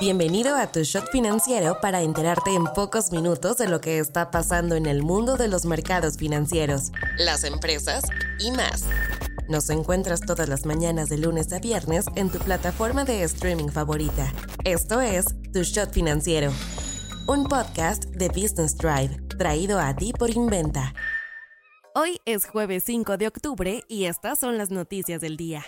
Bienvenido a tu shot financiero para enterarte en pocos minutos de lo que está pasando en el mundo de los mercados financieros, las empresas y más. Nos encuentras todas las mañanas de lunes a viernes en tu plataforma de streaming favorita. Esto es Tu Shot Financiero, un podcast de Business Drive, traído a ti por Inventa. Hoy es jueves 5 de octubre y estas son las noticias del día.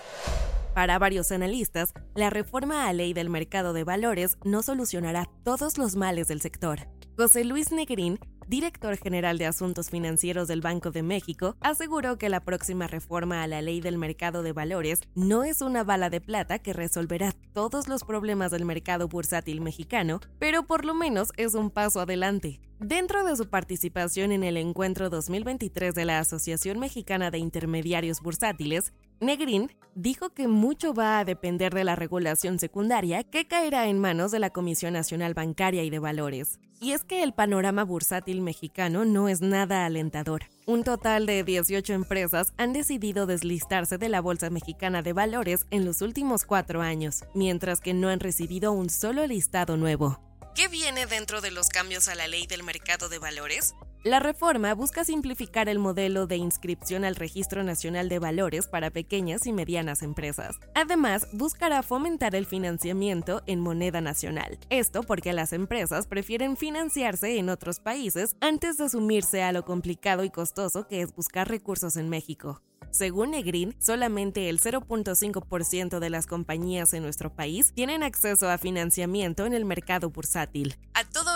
Para varios analistas, la reforma a ley del mercado de valores no solucionará todos los males del sector. José Luis Negrín, director general de Asuntos Financieros del Banco de México, aseguró que la próxima reforma a la ley del mercado de valores no es una bala de plata que resolverá todos los problemas del mercado bursátil mexicano, pero por lo menos es un paso adelante. Dentro de su participación en el encuentro 2023 de la Asociación Mexicana de Intermediarios Bursátiles, Negrín dijo que mucho va a depender de la regulación secundaria que caerá en manos de la Comisión Nacional Bancaria y de Valores. Y es que el panorama bursátil mexicano no es nada alentador. Un total de 18 empresas han decidido deslistarse de la Bolsa Mexicana de Valores en los últimos cuatro años, mientras que no han recibido un solo listado nuevo. ¿Qué viene dentro de los cambios a la ley del mercado de valores? La reforma busca simplificar el modelo de inscripción al Registro Nacional de Valores para pequeñas y medianas empresas. Además, buscará fomentar el financiamiento en moneda nacional. Esto porque las empresas prefieren financiarse en otros países antes de sumirse a lo complicado y costoso que es buscar recursos en México. Según Negrin, solamente el 0.5% de las compañías en nuestro país tienen acceso a financiamiento en el mercado bursátil.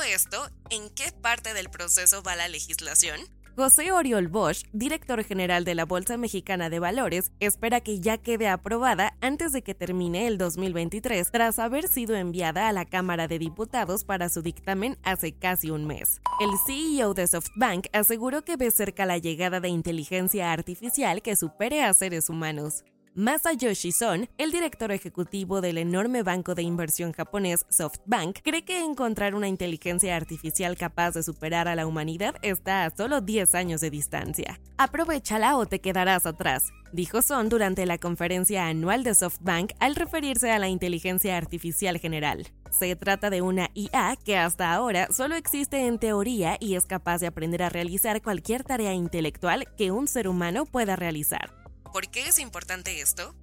Esto, ¿en qué parte del proceso va la legislación? José Oriol Bosch, director general de la Bolsa Mexicana de Valores, espera que ya quede aprobada antes de que termine el 2023, tras haber sido enviada a la Cámara de Diputados para su dictamen hace casi un mes. El CEO de SoftBank aseguró que ve cerca la llegada de inteligencia artificial que supere a seres humanos. Masayoshi Son, el director ejecutivo del enorme banco de inversión japonés SoftBank, cree que encontrar una inteligencia artificial capaz de superar a la humanidad está a solo 10 años de distancia. Aprovechala o te quedarás atrás, dijo Son durante la conferencia anual de SoftBank al referirse a la inteligencia artificial general. Se trata de una IA que hasta ahora solo existe en teoría y es capaz de aprender a realizar cualquier tarea intelectual que un ser humano pueda realizar. ¿Por qué es importante esto?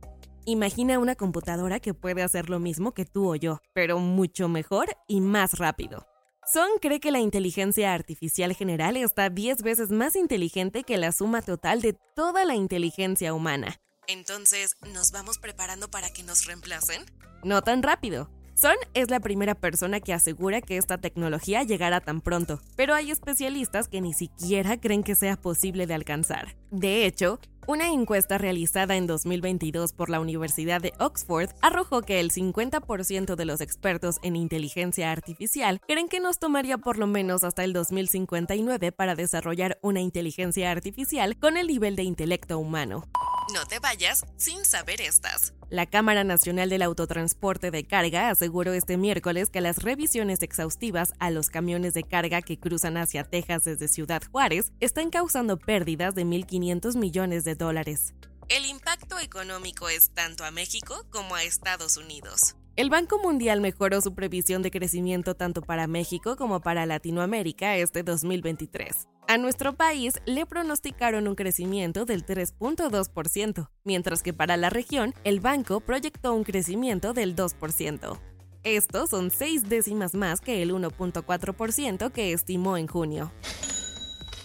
Imagina una computadora que puede hacer lo mismo que tú o yo, pero mucho mejor y más rápido. Son cree que la inteligencia artificial general está 10 veces más inteligente que la suma total de toda la inteligencia humana. Entonces, ¿nos vamos preparando para que nos reemplacen? No tan rápido. Son es la primera persona que asegura que esta tecnología llegará tan pronto, pero hay especialistas que ni siquiera creen que sea posible de alcanzar. De hecho, una encuesta realizada en 2022 por la Universidad de Oxford arrojó que el 50% de los expertos en inteligencia artificial creen que nos tomaría por lo menos hasta el 2059 para desarrollar una inteligencia artificial con el nivel de intelecto humano. No te vayas sin saber estas. La Cámara Nacional del Autotransporte de Carga aseguró este miércoles que las revisiones exhaustivas a los camiones de carga que cruzan hacia Texas desde Ciudad Juárez están causando pérdidas de 1.500 millones de dólares. El impacto económico es tanto a México como a Estados Unidos. El Banco Mundial mejoró su previsión de crecimiento tanto para México como para Latinoamérica este 2023. A nuestro país le pronosticaron un crecimiento del 3.2%, mientras que para la región el banco proyectó un crecimiento del 2%. Estos son seis décimas más que el 1.4% que estimó en junio.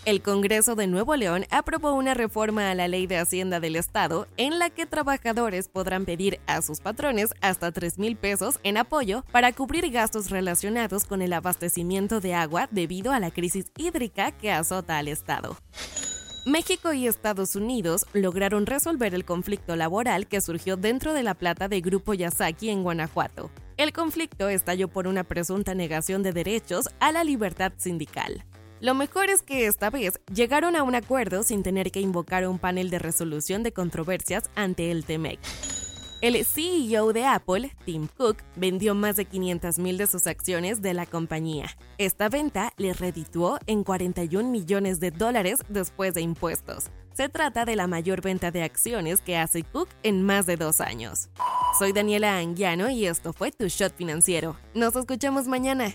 El Congreso de Nuevo León aprobó una reforma a la ley de Hacienda del Estado en la que trabajadores podrán pedir a sus patrones hasta 3 mil pesos en apoyo para cubrir gastos relacionados con el abastecimiento de agua debido a la crisis hídrica que azota al Estado. México y Estados Unidos lograron resolver el conflicto laboral que surgió dentro de la plata de Grupo Yasaki en Guanajuato. El conflicto estalló por una presunta negación de derechos a la libertad sindical. Lo mejor es que esta vez llegaron a un acuerdo sin tener que invocar un panel de resolución de controversias ante el TEMEC. El CEO de Apple, Tim Cook, vendió más de 500.000 de sus acciones de la compañía. Esta venta le redituó en 41 millones de dólares después de impuestos. Se trata de la mayor venta de acciones que hace Cook en más de dos años. Soy Daniela Anguiano y esto fue Tu Shot Financiero. Nos escuchamos mañana.